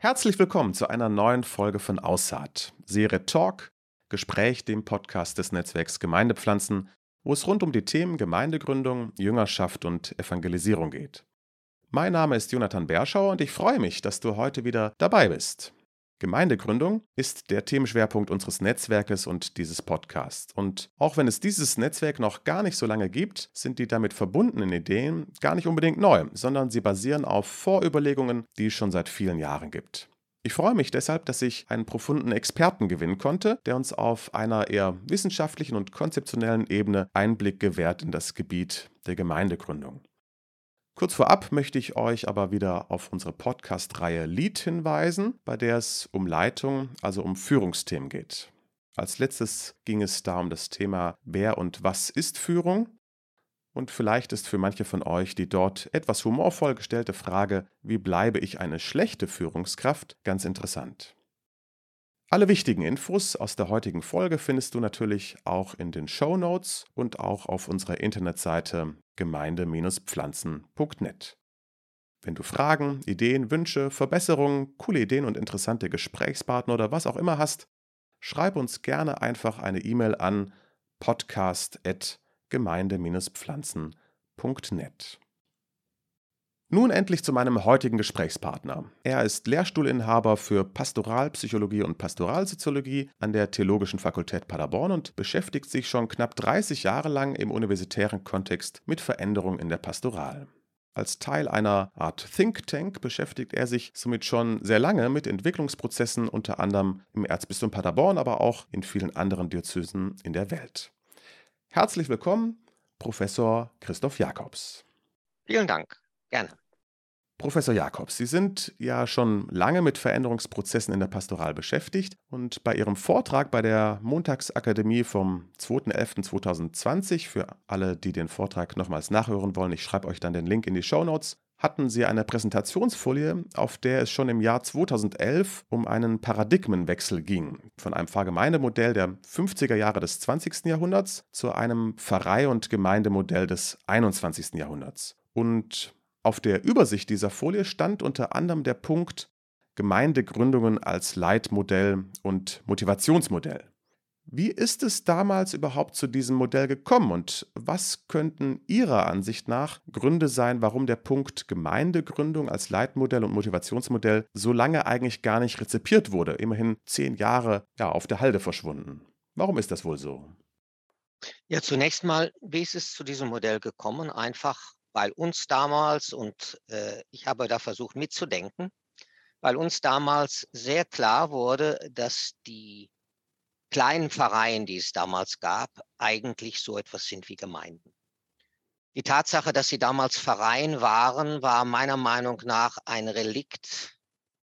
Herzlich willkommen zu einer neuen Folge von Aussaat, Serie Talk, Gespräch, dem Podcast des Netzwerks Gemeindepflanzen, wo es rund um die Themen Gemeindegründung, Jüngerschaft und Evangelisierung geht. Mein Name ist Jonathan Berschauer und ich freue mich, dass du heute wieder dabei bist. Gemeindegründung ist der Themenschwerpunkt unseres Netzwerkes und dieses Podcasts. Und auch wenn es dieses Netzwerk noch gar nicht so lange gibt, sind die damit verbundenen Ideen gar nicht unbedingt neu, sondern sie basieren auf Vorüberlegungen, die es schon seit vielen Jahren gibt. Ich freue mich deshalb, dass ich einen profunden Experten gewinnen konnte, der uns auf einer eher wissenschaftlichen und konzeptionellen Ebene Einblick gewährt in das Gebiet der Gemeindegründung. Kurz vorab möchte ich euch aber wieder auf unsere Podcast-Reihe Lead hinweisen, bei der es um Leitung, also um Führungsthemen geht. Als letztes ging es da um das Thema Wer und was ist Führung? Und vielleicht ist für manche von euch die dort etwas humorvoll gestellte Frage, wie bleibe ich eine schlechte Führungskraft, ganz interessant. Alle wichtigen Infos aus der heutigen Folge findest du natürlich auch in den Show Notes und auch auf unserer Internetseite gemeinde-pflanzen.net. Wenn du Fragen, Ideen, Wünsche, Verbesserungen, coole Ideen und interessante Gesprächspartner oder was auch immer hast, schreib uns gerne einfach eine E-Mail an podcast.gemeinde-pflanzen.net. Nun endlich zu meinem heutigen Gesprächspartner. Er ist Lehrstuhlinhaber für Pastoralpsychologie und Pastoralsoziologie an der Theologischen Fakultät Paderborn und beschäftigt sich schon knapp 30 Jahre lang im universitären Kontext mit Veränderungen in der Pastoral. Als Teil einer Art Think Tank beschäftigt er sich somit schon sehr lange mit Entwicklungsprozessen, unter anderem im Erzbistum Paderborn, aber auch in vielen anderen Diözesen in der Welt. Herzlich willkommen, Professor Christoph Jakobs. Vielen Dank. Gerne. Professor Jakobs, Sie sind ja schon lange mit Veränderungsprozessen in der Pastoral beschäftigt und bei Ihrem Vortrag bei der Montagsakademie vom 2.11.2020, für alle, die den Vortrag nochmals nachhören wollen, ich schreibe euch dann den Link in die Show Notes, hatten Sie eine Präsentationsfolie, auf der es schon im Jahr 2011 um einen Paradigmenwechsel ging, von einem Pfarrgemeindemodell der 50er Jahre des 20. Jahrhunderts zu einem Pfarrei- und Gemeindemodell des 21. Jahrhunderts. Und auf der Übersicht dieser Folie stand unter anderem der Punkt Gemeindegründungen als Leitmodell und Motivationsmodell. Wie ist es damals überhaupt zu diesem Modell gekommen und was könnten Ihrer Ansicht nach Gründe sein, warum der Punkt Gemeindegründung als Leitmodell und Motivationsmodell so lange eigentlich gar nicht rezipiert wurde? Immerhin zehn Jahre ja, auf der Halde verschwunden. Warum ist das wohl so? Ja, zunächst mal, wie ist es zu diesem Modell gekommen? Einfach weil uns damals, und äh, ich habe da versucht mitzudenken, weil uns damals sehr klar wurde, dass die kleinen Vereine, die es damals gab, eigentlich so etwas sind wie Gemeinden. Die Tatsache, dass sie damals Verein waren, war meiner Meinung nach ein Relikt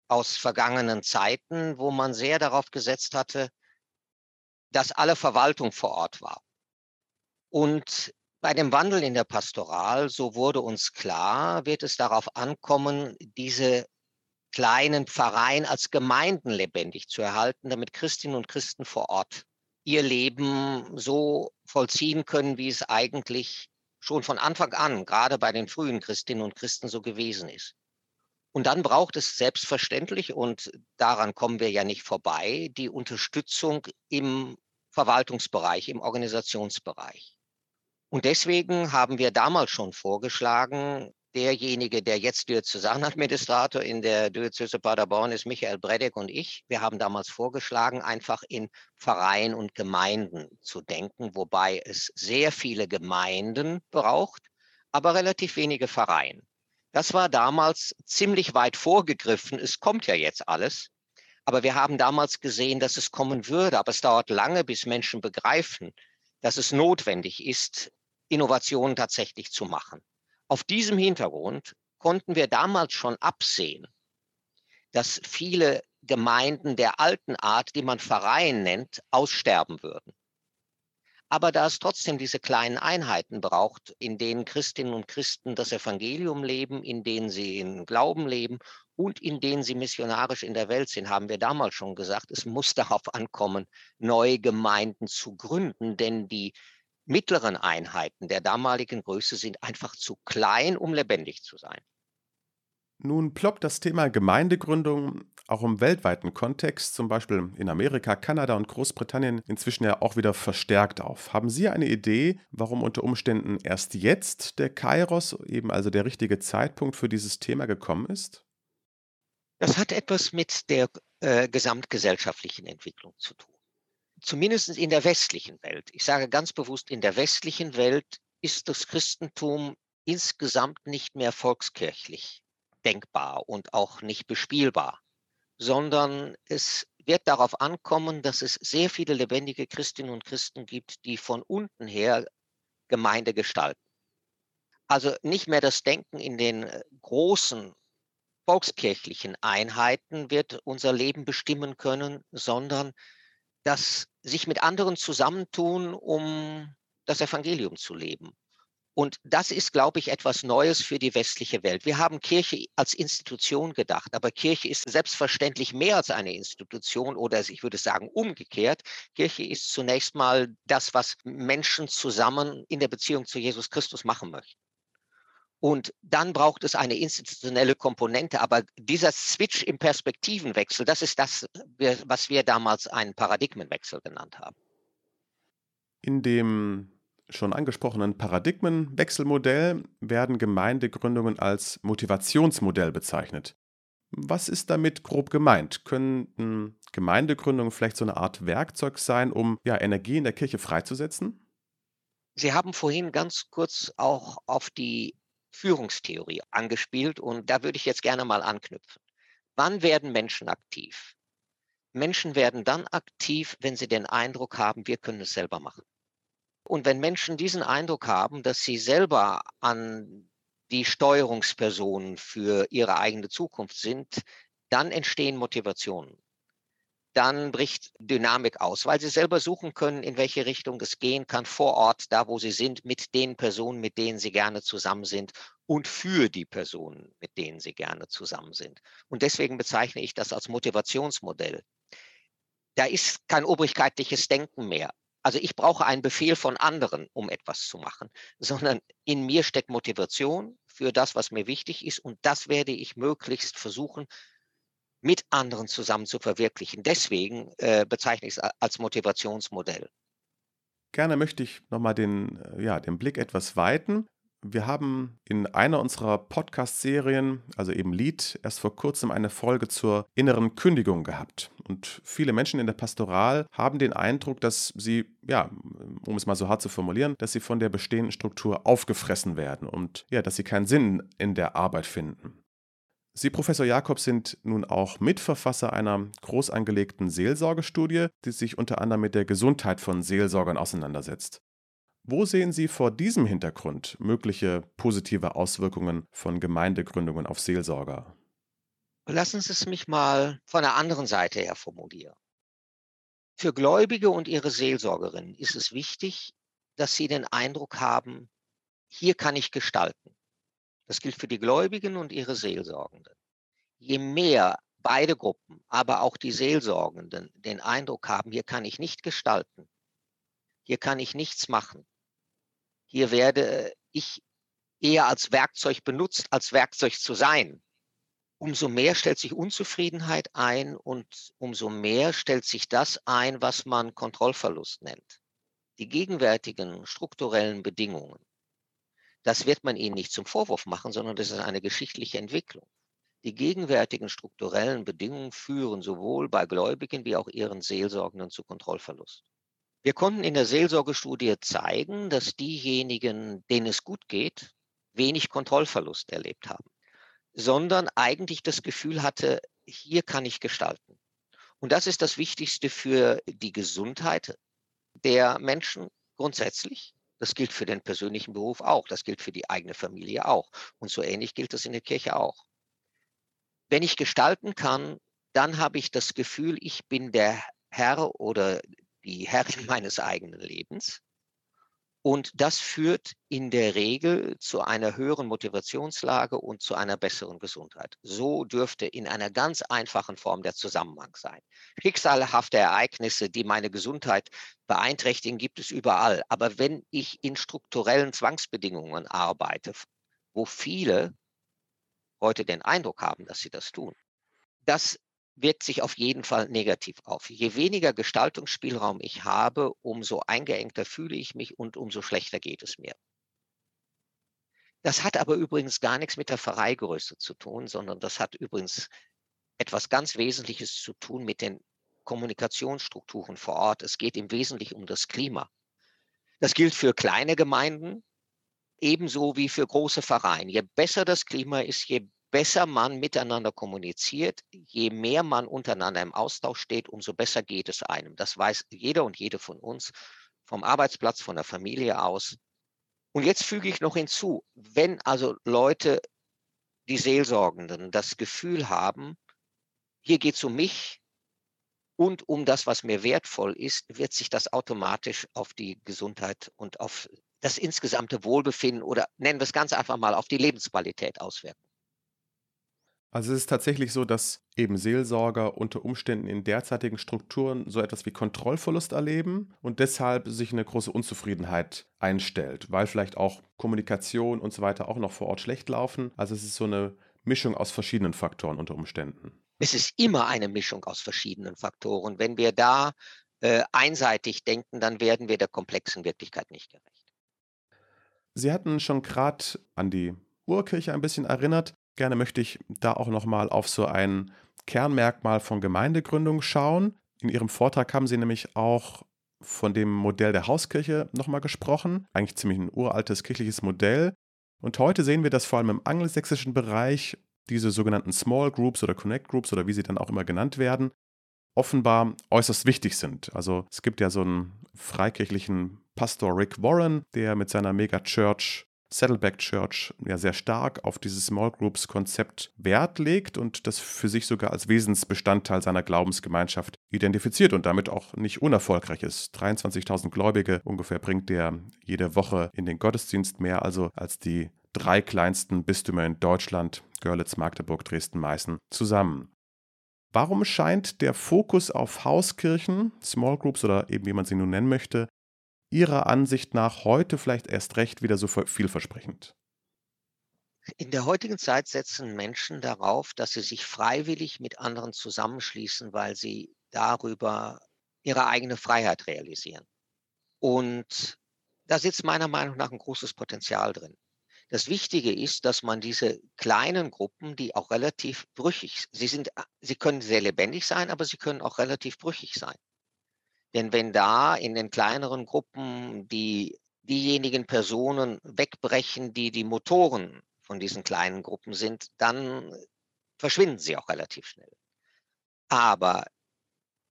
aus vergangenen Zeiten, wo man sehr darauf gesetzt hatte, dass alle Verwaltung vor Ort war. Und bei dem Wandel in der Pastoral, so wurde uns klar, wird es darauf ankommen, diese kleinen Pfarreien als Gemeinden lebendig zu erhalten, damit Christinnen und Christen vor Ort ihr Leben so vollziehen können, wie es eigentlich schon von Anfang an, gerade bei den frühen Christinnen und Christen so gewesen ist. Und dann braucht es selbstverständlich, und daran kommen wir ja nicht vorbei, die Unterstützung im Verwaltungsbereich, im Organisationsbereich. Und deswegen haben wir damals schon vorgeschlagen, derjenige, der jetzt Diözesanadministrator in der Diözese Paderborn ist, Michael Bredek und ich. Wir haben damals vorgeschlagen, einfach in Vereinen und Gemeinden zu denken, wobei es sehr viele Gemeinden braucht, aber relativ wenige Vereine. Das war damals ziemlich weit vorgegriffen. Es kommt ja jetzt alles. Aber wir haben damals gesehen, dass es kommen würde. Aber es dauert lange, bis Menschen begreifen, dass es notwendig ist, Innovationen tatsächlich zu machen. Auf diesem Hintergrund konnten wir damals schon absehen, dass viele Gemeinden der alten Art, die man Verein nennt, aussterben würden. Aber da es trotzdem diese kleinen Einheiten braucht, in denen Christinnen und Christen das Evangelium leben, in denen sie im Glauben leben und in denen sie missionarisch in der Welt sind, haben wir damals schon gesagt, es muss darauf ankommen, neue Gemeinden zu gründen, denn die mittleren Einheiten der damaligen Größe sind einfach zu klein, um lebendig zu sein. Nun ploppt das Thema Gemeindegründung auch im weltweiten Kontext, zum Beispiel in Amerika, Kanada und Großbritannien, inzwischen ja auch wieder verstärkt auf. Haben Sie eine Idee, warum unter Umständen erst jetzt der Kairos, eben also der richtige Zeitpunkt für dieses Thema gekommen ist? Das hat etwas mit der äh, gesamtgesellschaftlichen Entwicklung zu tun. Zumindest in der westlichen Welt. Ich sage ganz bewusst, in der westlichen Welt ist das Christentum insgesamt nicht mehr volkskirchlich denkbar und auch nicht bespielbar, sondern es wird darauf ankommen, dass es sehr viele lebendige Christinnen und Christen gibt, die von unten her Gemeinde gestalten. Also nicht mehr das Denken in den äh, großen volkskirchlichen Einheiten wird unser Leben bestimmen können, sondern das sich mit anderen zusammentun, um das Evangelium zu leben. Und das ist, glaube ich, etwas Neues für die westliche Welt. Wir haben Kirche als Institution gedacht, aber Kirche ist selbstverständlich mehr als eine Institution oder ich würde sagen umgekehrt. Kirche ist zunächst mal das, was Menschen zusammen in der Beziehung zu Jesus Christus machen möchten. Und dann braucht es eine institutionelle Komponente. Aber dieser Switch im Perspektivenwechsel, das ist das, was wir damals einen Paradigmenwechsel genannt haben. In dem schon angesprochenen Paradigmenwechselmodell werden Gemeindegründungen als Motivationsmodell bezeichnet. Was ist damit grob gemeint? Könnten Gemeindegründungen vielleicht so eine Art Werkzeug sein, um ja, Energie in der Kirche freizusetzen? Sie haben vorhin ganz kurz auch auf die Führungstheorie angespielt und da würde ich jetzt gerne mal anknüpfen. Wann werden Menschen aktiv? Menschen werden dann aktiv, wenn sie den Eindruck haben, wir können es selber machen. Und wenn Menschen diesen Eindruck haben, dass sie selber an die Steuerungspersonen für ihre eigene Zukunft sind, dann entstehen Motivationen dann bricht Dynamik aus, weil sie selber suchen können, in welche Richtung es gehen kann, vor Ort, da wo sie sind, mit den Personen, mit denen sie gerne zusammen sind und für die Personen, mit denen sie gerne zusammen sind. Und deswegen bezeichne ich das als Motivationsmodell. Da ist kein obrigkeitliches Denken mehr. Also ich brauche einen Befehl von anderen, um etwas zu machen, sondern in mir steckt Motivation für das, was mir wichtig ist. Und das werde ich möglichst versuchen, mit anderen zusammen zu verwirklichen. Deswegen äh, bezeichne ich es als Motivationsmodell. Gerne möchte ich nochmal den, äh, ja, den Blick etwas weiten. Wir haben in einer unserer Podcast-Serien, also eben Lied, erst vor kurzem eine Folge zur inneren Kündigung gehabt. Und viele Menschen in der Pastoral haben den Eindruck, dass sie, ja, um es mal so hart zu formulieren, dass sie von der bestehenden Struktur aufgefressen werden und ja, dass sie keinen Sinn in der Arbeit finden. Sie, Professor Jakob, sind nun auch Mitverfasser einer groß angelegten Seelsorgestudie, die sich unter anderem mit der Gesundheit von Seelsorgern auseinandersetzt. Wo sehen Sie vor diesem Hintergrund mögliche positive Auswirkungen von Gemeindegründungen auf Seelsorger? Lassen Sie es mich mal von der anderen Seite her formulieren. Für Gläubige und ihre Seelsorgerinnen ist es wichtig, dass sie den Eindruck haben, hier kann ich gestalten. Das gilt für die Gläubigen und ihre Seelsorgenden. Je mehr beide Gruppen, aber auch die Seelsorgenden den Eindruck haben, hier kann ich nicht gestalten, hier kann ich nichts machen, hier werde ich eher als Werkzeug benutzt, als Werkzeug zu sein, umso mehr stellt sich Unzufriedenheit ein und umso mehr stellt sich das ein, was man Kontrollverlust nennt. Die gegenwärtigen strukturellen Bedingungen das wird man ihnen nicht zum Vorwurf machen, sondern das ist eine geschichtliche Entwicklung. Die gegenwärtigen strukturellen Bedingungen führen sowohl bei Gläubigen wie auch ihren Seelsorgenden zu Kontrollverlust. Wir konnten in der Seelsorgestudie zeigen, dass diejenigen, denen es gut geht, wenig Kontrollverlust erlebt haben, sondern eigentlich das Gefühl hatte, hier kann ich gestalten. Und das ist das Wichtigste für die Gesundheit der Menschen grundsätzlich, das gilt für den persönlichen Beruf auch. Das gilt für die eigene Familie auch. Und so ähnlich gilt das in der Kirche auch. Wenn ich gestalten kann, dann habe ich das Gefühl, ich bin der Herr oder die Herrin meines eigenen Lebens. Und das führt in der Regel zu einer höheren Motivationslage und zu einer besseren Gesundheit. So dürfte in einer ganz einfachen Form der Zusammenhang sein. Schicksalhafte Ereignisse, die meine Gesundheit beeinträchtigen, gibt es überall. Aber wenn ich in strukturellen Zwangsbedingungen arbeite, wo viele heute den Eindruck haben, dass sie das tun, das wirkt sich auf jeden Fall negativ auf. Je weniger Gestaltungsspielraum ich habe, umso eingeengter fühle ich mich und umso schlechter geht es mir. Das hat aber übrigens gar nichts mit der Pfarreigröße zu tun, sondern das hat übrigens etwas ganz Wesentliches zu tun mit den Kommunikationsstrukturen vor Ort. Es geht im Wesentlichen um das Klima. Das gilt für kleine Gemeinden ebenso wie für große Vereine. Je besser das Klima ist, je besser man miteinander kommuniziert, je mehr man untereinander im Austausch steht, umso besser geht es einem. Das weiß jeder und jede von uns vom Arbeitsplatz, von der Familie aus. Und jetzt füge ich noch hinzu, wenn also Leute, die Seelsorgenden, das Gefühl haben, hier geht es um mich und um das, was mir wertvoll ist, wird sich das automatisch auf die Gesundheit und auf das insgesamte Wohlbefinden oder nennen wir es ganz einfach mal auf die Lebensqualität auswirken. Also es ist tatsächlich so, dass eben Seelsorger unter Umständen in derzeitigen Strukturen so etwas wie Kontrollverlust erleben und deshalb sich eine große Unzufriedenheit einstellt, weil vielleicht auch Kommunikation und so weiter auch noch vor Ort schlecht laufen. Also es ist so eine Mischung aus verschiedenen Faktoren unter Umständen. Es ist immer eine Mischung aus verschiedenen Faktoren. Wenn wir da äh, einseitig denken, dann werden wir der komplexen Wirklichkeit nicht gerecht. Sie hatten schon gerade an die Urkirche ein bisschen erinnert. Gerne möchte ich da auch nochmal auf so ein Kernmerkmal von Gemeindegründung schauen. In Ihrem Vortrag haben Sie nämlich auch von dem Modell der Hauskirche nochmal gesprochen. Eigentlich ziemlich ein uraltes kirchliches Modell. Und heute sehen wir, dass vor allem im angelsächsischen Bereich diese sogenannten Small Groups oder Connect Groups oder wie sie dann auch immer genannt werden, offenbar äußerst wichtig sind. Also es gibt ja so einen freikirchlichen Pastor Rick Warren, der mit seiner Mega-Church Saddleback Church ja sehr stark auf dieses Small Groups Konzept Wert legt und das für sich sogar als Wesensbestandteil seiner Glaubensgemeinschaft identifiziert und damit auch nicht unerfolgreich ist. 23.000 Gläubige ungefähr bringt der jede Woche in den Gottesdienst mehr also als die drei kleinsten Bistümer in Deutschland, Görlitz, Magdeburg, Dresden, Meißen, zusammen. Warum scheint der Fokus auf Hauskirchen, Small Groups oder eben wie man sie nun nennen möchte, Ihrer Ansicht nach heute vielleicht erst recht wieder so vielversprechend? In der heutigen Zeit setzen Menschen darauf, dass sie sich freiwillig mit anderen zusammenschließen, weil sie darüber ihre eigene Freiheit realisieren. Und da sitzt meiner Meinung nach ein großes Potenzial drin. Das Wichtige ist, dass man diese kleinen Gruppen, die auch relativ brüchig, sie sind, sie können sehr lebendig sein, aber sie können auch relativ brüchig sein. Denn wenn da in den kleineren Gruppen die, diejenigen Personen wegbrechen, die die Motoren von diesen kleinen Gruppen sind, dann verschwinden sie auch relativ schnell. Aber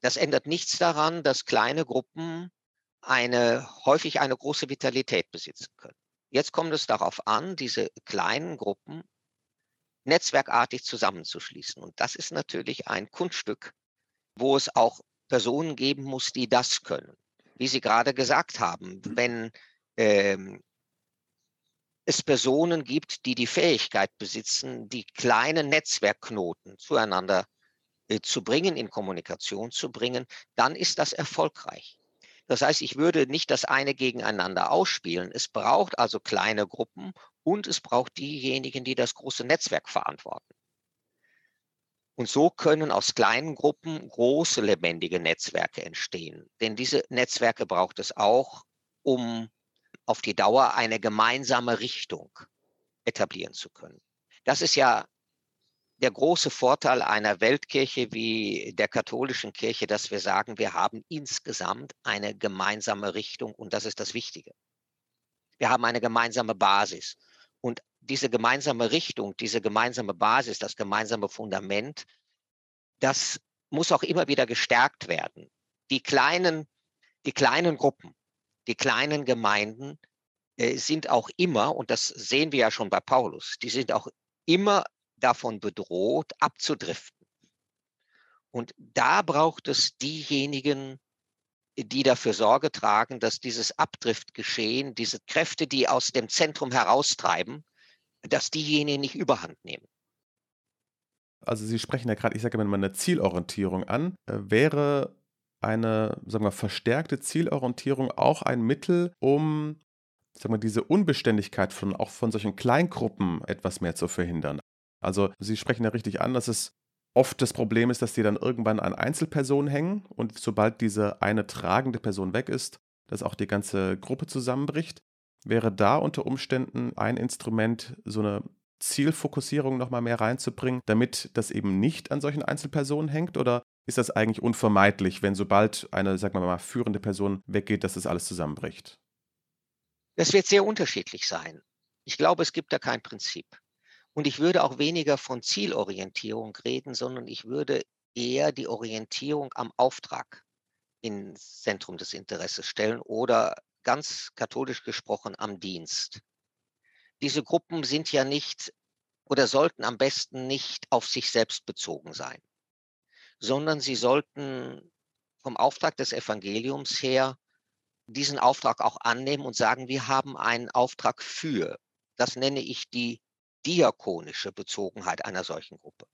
das ändert nichts daran, dass kleine Gruppen eine, häufig eine große Vitalität besitzen können. Jetzt kommt es darauf an, diese kleinen Gruppen netzwerkartig zusammenzuschließen. Und das ist natürlich ein Kunststück, wo es auch Personen geben muss, die das können. Wie Sie gerade gesagt haben, wenn ähm, es Personen gibt, die die Fähigkeit besitzen, die kleinen Netzwerkknoten zueinander äh, zu bringen, in Kommunikation zu bringen, dann ist das erfolgreich. Das heißt, ich würde nicht das eine gegeneinander ausspielen. Es braucht also kleine Gruppen und es braucht diejenigen, die das große Netzwerk verantworten. Und so können aus kleinen Gruppen große lebendige Netzwerke entstehen. Denn diese Netzwerke braucht es auch, um auf die Dauer eine gemeinsame Richtung etablieren zu können. Das ist ja der große Vorteil einer Weltkirche wie der katholischen Kirche, dass wir sagen, wir haben insgesamt eine gemeinsame Richtung und das ist das Wichtige. Wir haben eine gemeinsame Basis. Und diese gemeinsame Richtung, diese gemeinsame Basis, das gemeinsame Fundament, das muss auch immer wieder gestärkt werden. Die kleinen, die kleinen Gruppen, die kleinen Gemeinden äh, sind auch immer, und das sehen wir ja schon bei Paulus, die sind auch immer davon bedroht, abzudriften. Und da braucht es diejenigen, die dafür Sorge tragen, dass dieses Abdriftgeschehen, diese Kräfte, die aus dem Zentrum heraustreiben, dass diejenigen nicht überhand nehmen. Also Sie sprechen ja gerade, ich sage immer eine Zielorientierung an. Äh, wäre eine, sagen wir, verstärkte Zielorientierung auch ein Mittel, um sagen wir, diese Unbeständigkeit von auch von solchen Kleingruppen etwas mehr zu verhindern? Also Sie sprechen ja richtig an, dass es oft das Problem ist, dass die dann irgendwann an Einzelpersonen hängen und sobald diese eine tragende Person weg ist, dass auch die ganze Gruppe zusammenbricht. Wäre da unter Umständen ein Instrument, so eine Zielfokussierung nochmal mehr reinzubringen, damit das eben nicht an solchen Einzelpersonen hängt? Oder ist das eigentlich unvermeidlich, wenn sobald eine, sagen wir mal, führende Person weggeht, dass das alles zusammenbricht? Das wird sehr unterschiedlich sein. Ich glaube, es gibt da kein Prinzip. Und ich würde auch weniger von Zielorientierung reden, sondern ich würde eher die Orientierung am Auftrag ins Zentrum des Interesses stellen oder ganz katholisch gesprochen am Dienst. Diese Gruppen sind ja nicht oder sollten am besten nicht auf sich selbst bezogen sein, sondern sie sollten vom Auftrag des Evangeliums her diesen Auftrag auch annehmen und sagen, wir haben einen Auftrag für. Das nenne ich die diakonische Bezogenheit einer solchen Gruppe.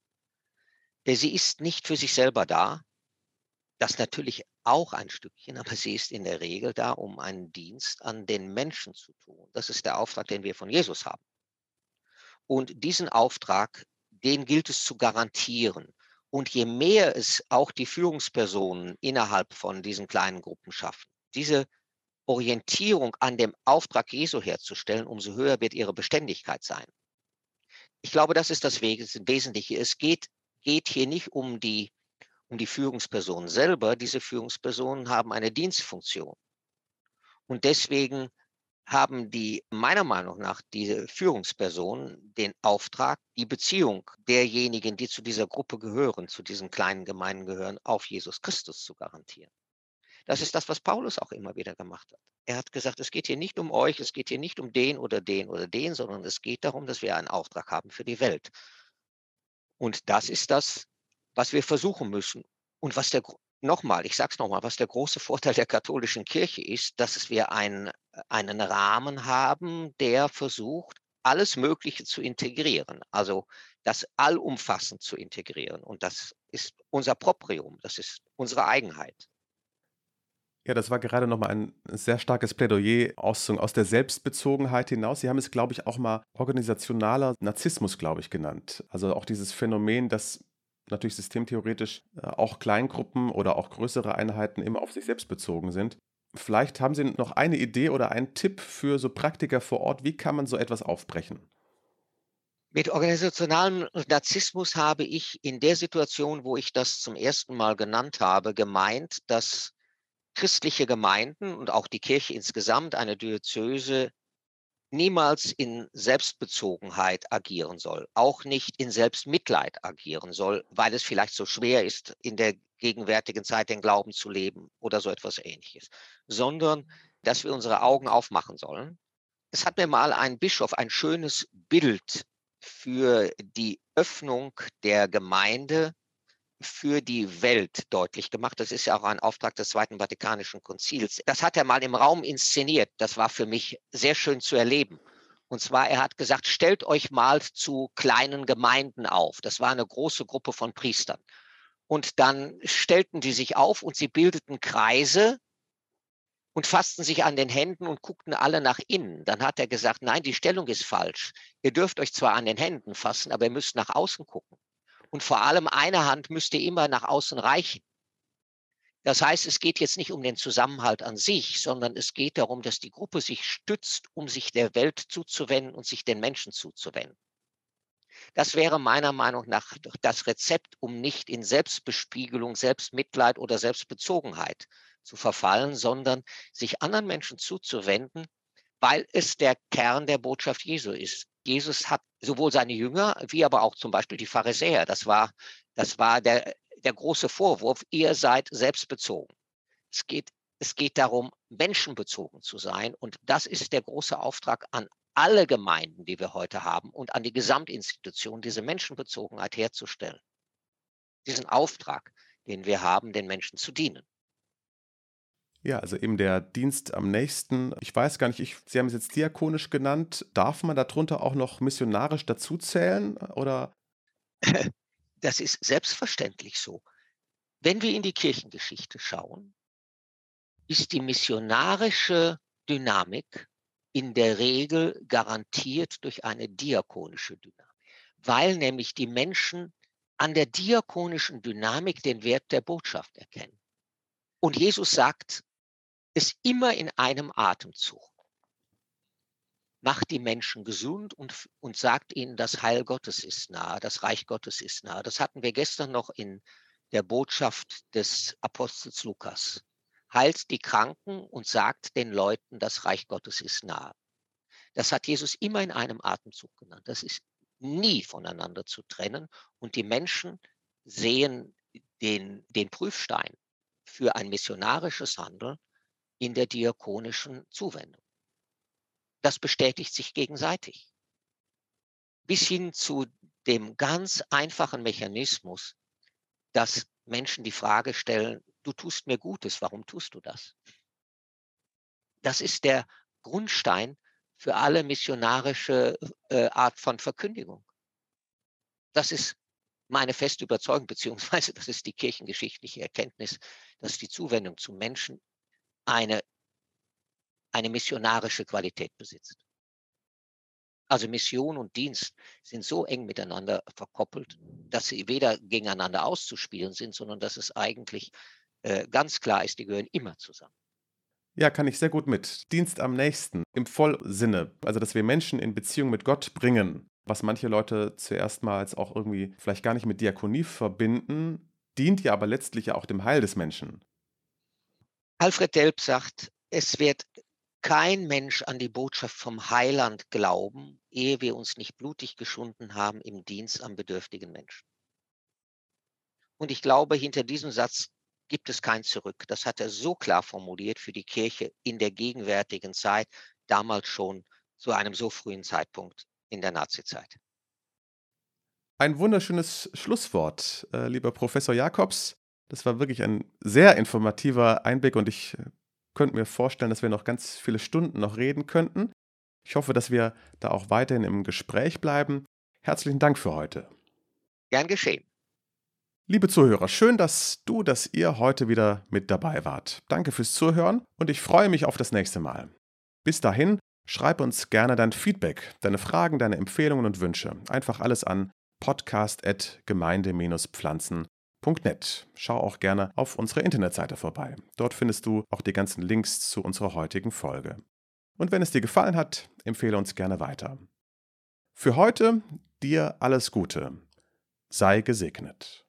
Der sie ist nicht für sich selber da, das natürlich auch ein Stückchen, aber sie ist in der Regel da, um einen Dienst an den Menschen zu tun. Das ist der Auftrag, den wir von Jesus haben. Und diesen Auftrag, den gilt es zu garantieren. Und je mehr es auch die Führungspersonen innerhalb von diesen kleinen Gruppen schaffen, diese Orientierung an dem Auftrag Jesu herzustellen, umso höher wird ihre Beständigkeit sein. Ich glaube, das ist das Wesentliche. Es geht, geht hier nicht um die, um die Führungspersonen selber. Diese Führungspersonen haben eine Dienstfunktion. Und deswegen haben die meiner Meinung nach diese Führungspersonen den Auftrag, die Beziehung derjenigen, die zu dieser Gruppe gehören, zu diesen kleinen Gemeinden gehören, auf Jesus Christus zu garantieren. Das ist das, was Paulus auch immer wieder gemacht hat. Er hat gesagt, es geht hier nicht um euch, es geht hier nicht um den oder den oder den, sondern es geht darum, dass wir einen Auftrag haben für die Welt. Und das ist das, was wir versuchen müssen. Und was der, nochmal, ich sage es nochmal, was der große Vorteil der katholischen Kirche ist, dass wir einen, einen Rahmen haben, der versucht, alles Mögliche zu integrieren, also das allumfassend zu integrieren. Und das ist unser Proprium, das ist unsere Eigenheit. Ja, das war gerade nochmal ein sehr starkes Plädoyer aus, aus der Selbstbezogenheit hinaus. Sie haben es, glaube ich, auch mal organisationaler Narzissmus, glaube ich, genannt. Also auch dieses Phänomen, dass natürlich systemtheoretisch äh, auch Kleingruppen oder auch größere Einheiten immer auf sich selbst bezogen sind. Vielleicht haben Sie noch eine Idee oder einen Tipp für so Praktiker vor Ort. Wie kann man so etwas aufbrechen? Mit organisationalem Narzissmus habe ich in der Situation, wo ich das zum ersten Mal genannt habe, gemeint, dass christliche Gemeinden und auch die Kirche insgesamt, eine Diözese, niemals in Selbstbezogenheit agieren soll, auch nicht in Selbstmitleid agieren soll, weil es vielleicht so schwer ist, in der gegenwärtigen Zeit den Glauben zu leben oder so etwas ähnliches, sondern dass wir unsere Augen aufmachen sollen. Es hat mir mal ein Bischof ein schönes Bild für die Öffnung der Gemeinde für die Welt deutlich gemacht. Das ist ja auch ein Auftrag des Zweiten Vatikanischen Konzils. Das hat er mal im Raum inszeniert. Das war für mich sehr schön zu erleben. Und zwar, er hat gesagt, stellt euch mal zu kleinen Gemeinden auf. Das war eine große Gruppe von Priestern. Und dann stellten die sich auf und sie bildeten Kreise und fassten sich an den Händen und guckten alle nach innen. Dann hat er gesagt, nein, die Stellung ist falsch. Ihr dürft euch zwar an den Händen fassen, aber ihr müsst nach außen gucken. Und vor allem eine Hand müsste immer nach außen reichen. Das heißt, es geht jetzt nicht um den Zusammenhalt an sich, sondern es geht darum, dass die Gruppe sich stützt, um sich der Welt zuzuwenden und sich den Menschen zuzuwenden. Das wäre meiner Meinung nach das Rezept, um nicht in Selbstbespiegelung, Selbstmitleid oder Selbstbezogenheit zu verfallen, sondern sich anderen Menschen zuzuwenden, weil es der Kern der Botschaft Jesu ist. Jesus hat sowohl seine Jünger wie aber auch zum Beispiel die Pharisäer, das war, das war der, der große Vorwurf, ihr seid selbstbezogen. Es geht, es geht darum, menschenbezogen zu sein. Und das ist der große Auftrag an alle Gemeinden, die wir heute haben und an die Gesamtinstitution, diese Menschenbezogenheit herzustellen. Diesen Auftrag, den wir haben, den Menschen zu dienen. Ja, also eben der Dienst am nächsten. Ich weiß gar nicht, ich, Sie haben es jetzt diakonisch genannt. Darf man darunter auch noch missionarisch dazuzählen? Das ist selbstverständlich so. Wenn wir in die Kirchengeschichte schauen, ist die missionarische Dynamik in der Regel garantiert durch eine diakonische Dynamik, weil nämlich die Menschen an der diakonischen Dynamik den Wert der Botschaft erkennen. Und Jesus sagt es immer in einem Atemzug. Macht die Menschen gesund und, und sagt ihnen, das Heil Gottes ist nahe, das Reich Gottes ist nahe. Das hatten wir gestern noch in der Botschaft des Apostels Lukas. Heilt die Kranken und sagt den Leuten, das Reich Gottes ist nahe. Das hat Jesus immer in einem Atemzug genannt. Das ist nie voneinander zu trennen. Und die Menschen sehen den, den Prüfstein für ein missionarisches Handeln in der diakonischen Zuwendung. Das bestätigt sich gegenseitig. Bis hin zu dem ganz einfachen Mechanismus, dass Menschen die Frage stellen, du tust mir Gutes, warum tust du das? Das ist der Grundstein für alle missionarische äh, Art von Verkündigung. Das ist meine feste Überzeugung, beziehungsweise das ist die kirchengeschichtliche Erkenntnis, dass die Zuwendung zu Menschen eine, eine missionarische Qualität besitzt. Also Mission und Dienst sind so eng miteinander verkoppelt, dass sie weder gegeneinander auszuspielen sind, sondern dass es eigentlich äh, ganz klar ist, die gehören immer zusammen. Ja, kann ich sehr gut mit. Dienst am nächsten im Vollsinne. Also, dass wir Menschen in Beziehung mit Gott bringen, was manche Leute zuerst mal auch irgendwie vielleicht gar nicht mit Diakonie verbinden, dient ja aber letztlich ja auch dem Heil des Menschen. Alfred Delp sagt, es wird kein Mensch an die Botschaft vom Heiland glauben, ehe wir uns nicht blutig geschunden haben im Dienst am bedürftigen Menschen. Und ich glaube, hinter diesem Satz gibt es kein Zurück. Das hat er so klar formuliert für die Kirche in der gegenwärtigen Zeit, damals schon zu einem so frühen Zeitpunkt in der Nazizeit. Ein wunderschönes Schlusswort, äh, lieber Professor Jakobs. Das war wirklich ein sehr informativer Einblick und ich äh, könnte mir vorstellen, dass wir noch ganz viele Stunden noch reden könnten. Ich hoffe, dass wir da auch weiterhin im Gespräch bleiben. Herzlichen Dank für heute. Gern geschehen. Liebe Zuhörer, schön, dass du, dass ihr heute wieder mit dabei wart. Danke fürs Zuhören und ich freue mich auf das nächste Mal. Bis dahin, schreib uns gerne dein Feedback, deine Fragen, deine Empfehlungen und Wünsche. Einfach alles an podcast.gemeinde-pflanzen.net. Schau auch gerne auf unsere Internetseite vorbei. Dort findest du auch die ganzen Links zu unserer heutigen Folge. Und wenn es dir gefallen hat, empfehle uns gerne weiter. Für heute dir alles Gute. Sei gesegnet.